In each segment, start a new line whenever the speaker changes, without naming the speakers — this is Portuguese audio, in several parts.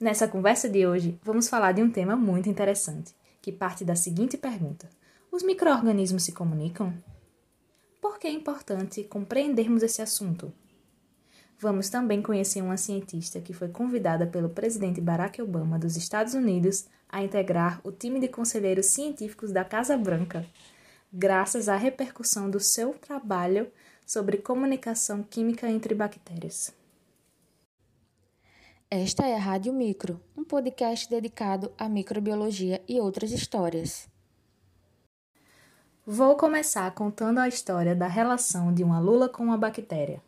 Nessa conversa de hoje, vamos falar de um tema muito interessante, que parte da seguinte pergunta: Os microorganismos se comunicam? Por que é importante compreendermos esse assunto? Vamos também conhecer uma cientista que foi convidada pelo presidente Barack Obama dos Estados Unidos a integrar o time de conselheiros científicos da Casa Branca, graças à repercussão do seu trabalho sobre comunicação química entre bactérias.
Esta é a Rádio Micro, um podcast dedicado à microbiologia e outras histórias.
Vou começar contando a história da relação de uma lula com uma bactéria.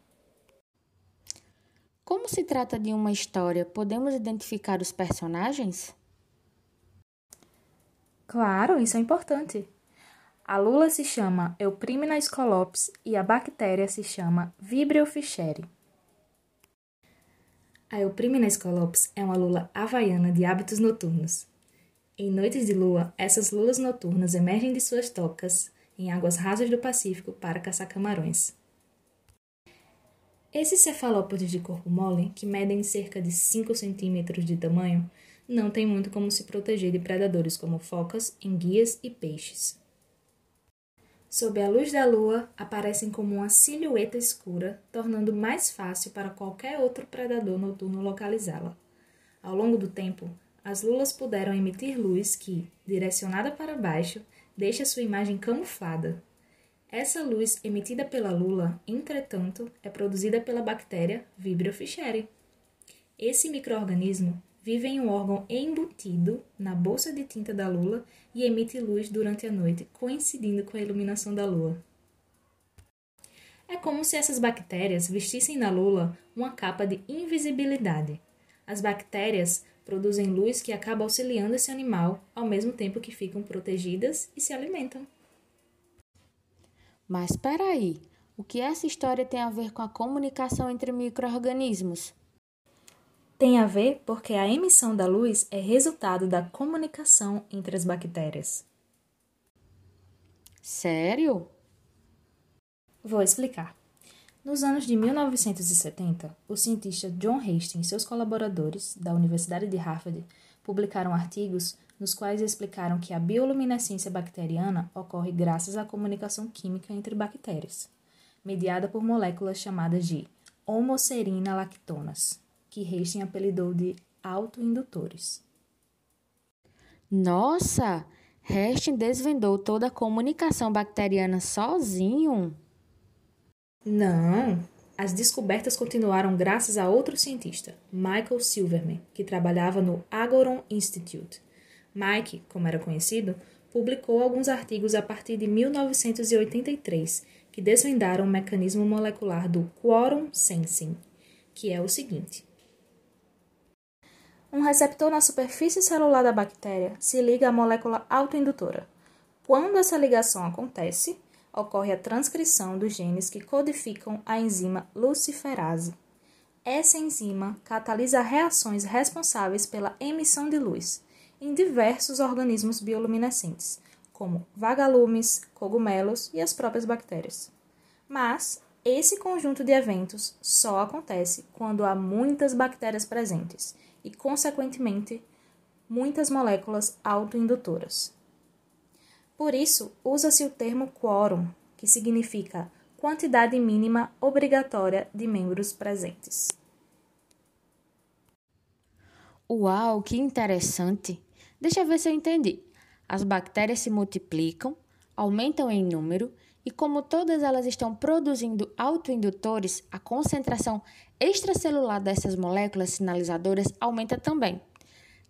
Como se trata de uma história, podemos identificar os personagens?
Claro, isso é importante. A lula se chama Euprimna scolops e a bactéria se chama Vibrio fischeri. A Euprimna scolops é uma lula havaiana de hábitos noturnos. Em noites de lua, essas lulas noturnas emergem de suas tocas em águas rasas do Pacífico para caçar camarões. Esses cefalópodes de corpo mole, que medem cerca de 5 centímetros de tamanho, não têm muito como se proteger de predadores como focas, enguias e peixes. Sob a luz da lua, aparecem como uma silhueta escura, tornando mais fácil para qualquer outro predador noturno localizá-la. Ao longo do tempo, as lulas puderam emitir luz que, direcionada para baixo, deixa sua imagem camuflada. Essa luz emitida pela lula, entretanto, é produzida pela bactéria Vibrio fischeri. Esse microorganismo vive em um órgão embutido na bolsa de tinta da lula e emite luz durante a noite, coincidindo com a iluminação da lua. É como se essas bactérias vestissem na lula uma capa de invisibilidade. As bactérias produzem luz que acaba auxiliando esse animal, ao mesmo tempo que ficam protegidas e se alimentam.
Mas espera aí, o que essa história tem a ver com a comunicação entre micro-organismos?
Tem a ver porque a emissão da luz é resultado da comunicação entre as bactérias.
Sério?
Vou explicar. Nos anos de 1970, o cientista John Hastings e seus colaboradores da Universidade de Harvard publicaram artigos nos quais explicaram que a bioluminescência bacteriana ocorre graças à comunicação química entre bactérias, mediada por moléculas chamadas de homocerina lactonas que Hastings apelidou de autoindutores.
Nossa! Hastings desvendou toda a comunicação bacteriana sozinho?
Não! As descobertas continuaram graças a outro cientista, Michael Silverman, que trabalhava no Agoron Institute. Mike, como era conhecido, publicou alguns artigos a partir de 1983 que desvendaram o mecanismo molecular do quorum sensing, que é o seguinte: um receptor na superfície celular da bactéria se liga à molécula autoindutora. Quando essa ligação acontece, ocorre a transcrição dos genes que codificam a enzima luciferase. Essa enzima catalisa reações responsáveis pela emissão de luz em diversos organismos bioluminescentes, como vagalumes, cogumelos e as próprias bactérias. Mas esse conjunto de eventos só acontece quando há muitas bactérias presentes e, consequentemente, muitas moléculas autoindutoras. Por isso, usa-se o termo quórum, que significa quantidade mínima obrigatória de membros presentes.
Uau, que interessante! Deixa eu ver se eu entendi. As bactérias se multiplicam, aumentam em número e, como todas elas estão produzindo autoindutores, a concentração extracelular dessas moléculas sinalizadoras aumenta também,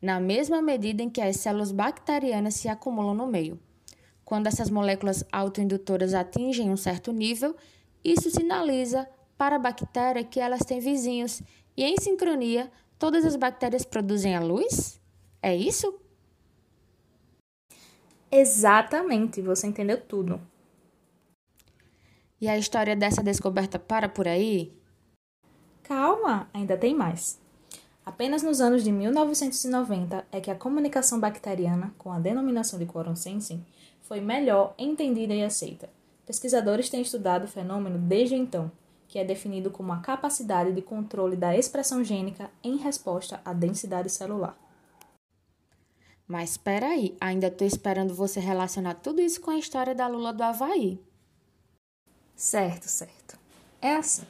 na mesma medida em que as células bacterianas se acumulam no meio. Quando essas moléculas autoindutoras atingem um certo nível, isso sinaliza para a bactéria que elas têm vizinhos e, em sincronia, todas as bactérias produzem a luz? É isso?
Exatamente, você entendeu tudo.
E a história dessa descoberta para por aí?
Calma, ainda tem mais. Apenas nos anos de 1990 é que a comunicação bacteriana, com a denominação de quorum sensing, foi melhor entendida e aceita. Pesquisadores têm estudado o fenômeno desde então que é definido como a capacidade de controle da expressão gênica em resposta à densidade celular.
Mas espera aí, ainda estou esperando você relacionar tudo isso com a história da lula do Havaí.
Certo, certo. É assim.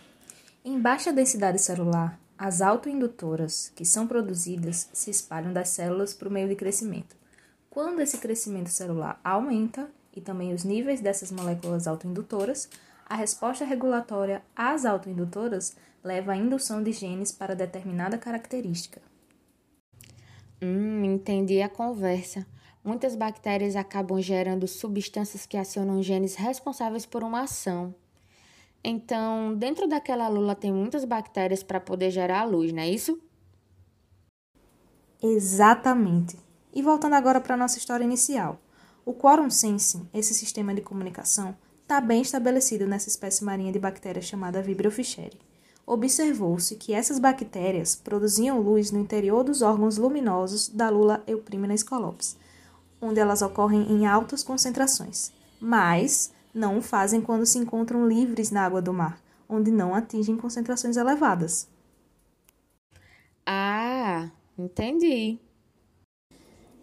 Em baixa densidade celular, as autoindutoras que são produzidas se espalham das células para o meio de crescimento. Quando esse crescimento celular aumenta, e também os níveis dessas moléculas autoindutoras, a resposta regulatória às autoindutoras leva à indução de genes para determinada característica.
Hum, entendi a conversa. Muitas bactérias acabam gerando substâncias que acionam genes responsáveis por uma ação. Então, dentro daquela lula tem muitas bactérias para poder gerar a luz, não é isso?
Exatamente. E voltando agora para a nossa história inicial. O quorum sensing, esse sistema de comunicação, está bem estabelecido nessa espécie marinha de bactérias chamada Vibrio fischeri. Observou-se que essas bactérias produziam luz no interior dos órgãos luminosos da lula Euprimna scolops, onde elas ocorrem em altas concentrações, mas não o fazem quando se encontram livres na água do mar, onde não atingem concentrações elevadas.
Ah, entendi.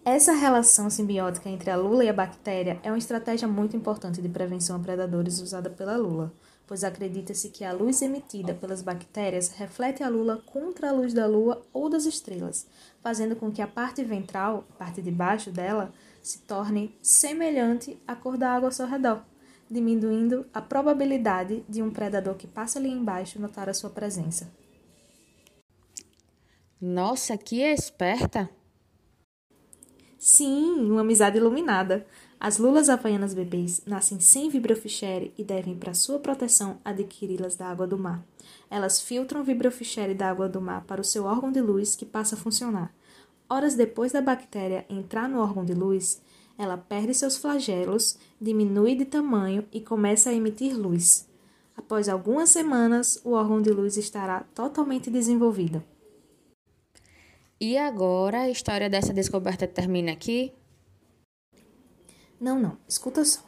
Essa relação simbiótica entre a lula e a bactéria é uma estratégia muito importante de prevenção a predadores usada pela lula, pois acredita-se que a luz emitida pelas bactérias reflete a lula contra a luz da lua ou das estrelas, fazendo com que a parte ventral, a parte de baixo dela, se torne semelhante à cor da água ao seu redor, diminuindo a probabilidade de um predador que passa ali embaixo notar a sua presença.
Nossa, que esperta!
Sim, uma amizade iluminada. As lulas havaianas bebês nascem sem vibrofishere e devem, para sua proteção, adquiri-las da água do mar. Elas filtram o vibrofishere da água do mar para o seu órgão de luz, que passa a funcionar. Horas depois da bactéria entrar no órgão de luz, ela perde seus flagelos, diminui de tamanho e começa a emitir luz. Após algumas semanas, o órgão de luz estará totalmente desenvolvido.
E agora a história dessa descoberta termina aqui?
Não, não, escuta só.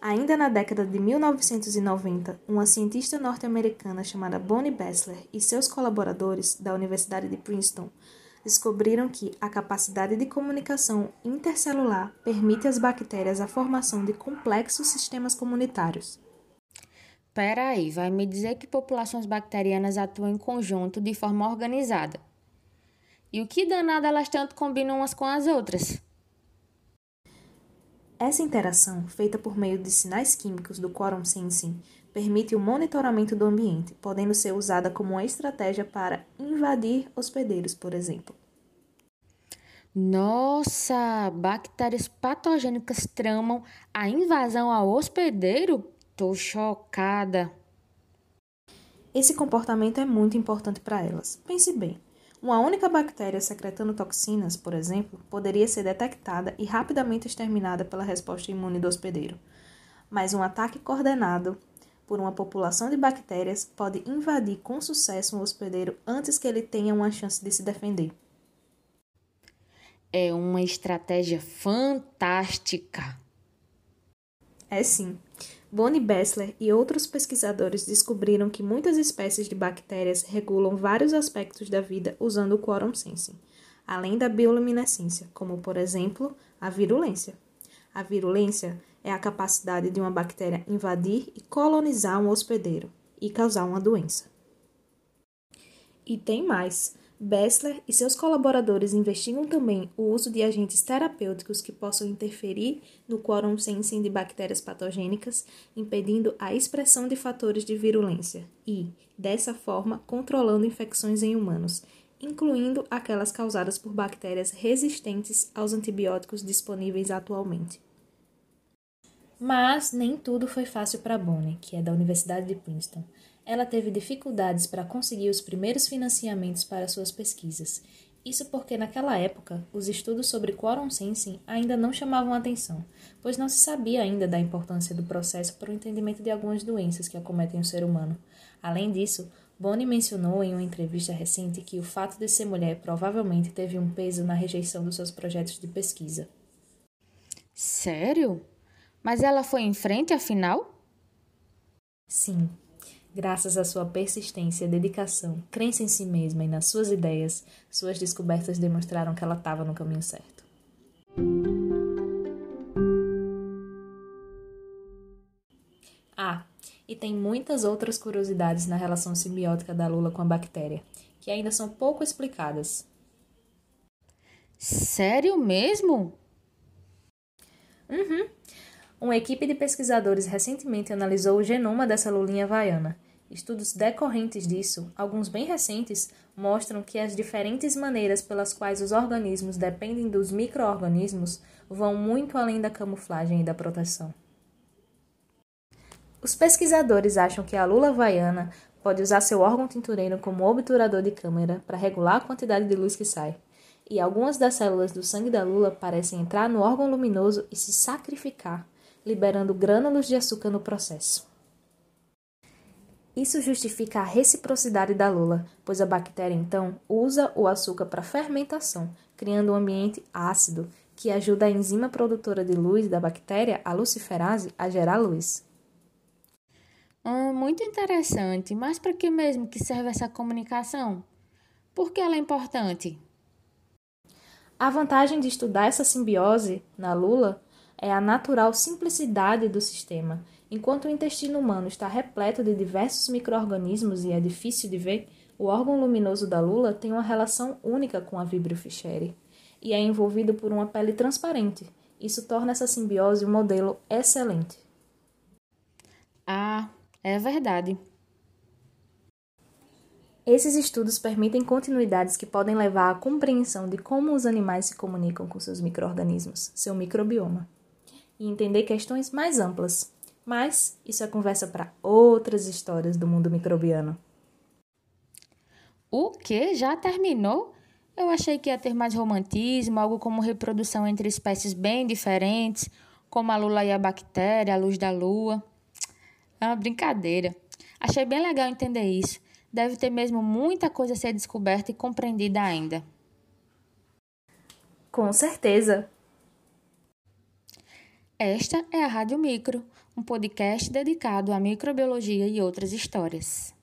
Ainda na década de 1990, uma cientista norte-americana chamada Bonnie Bessler e seus colaboradores da Universidade de Princeton descobriram que a capacidade de comunicação intercelular permite às bactérias a formação de complexos sistemas comunitários.
Peraí, vai me dizer que populações bacterianas atuam em conjunto de forma organizada. E o que danado elas tanto combinam umas com as outras?
Essa interação, feita por meio de sinais químicos do quorum sensing, permite o monitoramento do ambiente, podendo ser usada como uma estratégia para invadir hospedeiros, por exemplo.
Nossa, bactérias patogênicas tramam a invasão ao hospedeiro? Tô chocada.
Esse comportamento é muito importante para elas. Pense bem. Uma única bactéria secretando toxinas, por exemplo, poderia ser detectada e rapidamente exterminada pela resposta imune do hospedeiro. Mas um ataque coordenado por uma população de bactérias pode invadir com sucesso um hospedeiro antes que ele tenha uma chance de se defender.
É uma estratégia fantástica.
É sim. Bonnie Bessler e outros pesquisadores descobriram que muitas espécies de bactérias regulam vários aspectos da vida usando o quorum sensing, além da bioluminescência, como, por exemplo, a virulência. A virulência é a capacidade de uma bactéria invadir e colonizar um hospedeiro e causar uma doença. E tem mais. Bessler e seus colaboradores investigam também o uso de agentes terapêuticos que possam interferir no quorum sensing de bactérias patogênicas, impedindo a expressão de fatores de virulência e, dessa forma, controlando infecções em humanos, incluindo aquelas causadas por bactérias resistentes aos antibióticos disponíveis atualmente. Mas nem tudo foi fácil para Bonnie, que é da Universidade de Princeton ela teve dificuldades para conseguir os primeiros financiamentos para suas pesquisas. Isso porque naquela época os estudos sobre quorum sensing ainda não chamavam atenção, pois não se sabia ainda da importância do processo para o entendimento de algumas doenças que acometem o ser humano. Além disso, Bonnie mencionou em uma entrevista recente que o fato de ser mulher provavelmente teve um peso na rejeição dos seus projetos de pesquisa.
Sério? Mas ela foi em frente afinal?
Sim, Graças à sua persistência, dedicação, crença em si mesma e nas suas ideias, suas descobertas demonstraram que ela estava no caminho certo. Ah, e tem muitas outras curiosidades na relação simbiótica da lula com a bactéria, que ainda são pouco explicadas.
Sério mesmo?
Uhum. Uma equipe de pesquisadores recentemente analisou o genoma dessa lulinha havaiana. Estudos decorrentes disso, alguns bem recentes, mostram que as diferentes maneiras pelas quais os organismos dependem dos microorganismos vão muito além da camuflagem e da proteção. Os pesquisadores acham que a lula havaiana pode usar seu órgão tintureiro como obturador de câmera para regular a quantidade de luz que sai. E algumas das células do sangue da lula parecem entrar no órgão luminoso e se sacrificar, liberando grânulos de açúcar no processo. Isso justifica a reciprocidade da lula, pois a bactéria então usa o açúcar para fermentação, criando um ambiente ácido que ajuda a enzima produtora de luz da bactéria, a luciferase, a gerar luz.
Hum, muito interessante, mas para que mesmo que serve essa comunicação? Por que ela é importante?
A vantagem de estudar essa simbiose na lula é a natural simplicidade do sistema. Enquanto o intestino humano está repleto de diversos micro-organismos e é difícil de ver, o órgão luminoso da lula tem uma relação única com a Vibrio fischeri e é envolvido por uma pele transparente. Isso torna essa simbiose um modelo excelente.
Ah, é verdade.
Esses estudos permitem continuidades que podem levar à compreensão de como os animais se comunicam com seus micro-organismos, seu microbioma, e entender questões mais amplas. Mas isso é conversa para outras histórias do mundo microbiano.
O que? Já terminou? Eu achei que ia ter mais romantismo, algo como reprodução entre espécies bem diferentes, como a lula e a bactéria, a luz da lua. É uma brincadeira. Achei bem legal entender isso. Deve ter mesmo muita coisa a ser descoberta e compreendida ainda.
Com certeza.
Esta é a Rádio Micro, um podcast dedicado à microbiologia e outras histórias.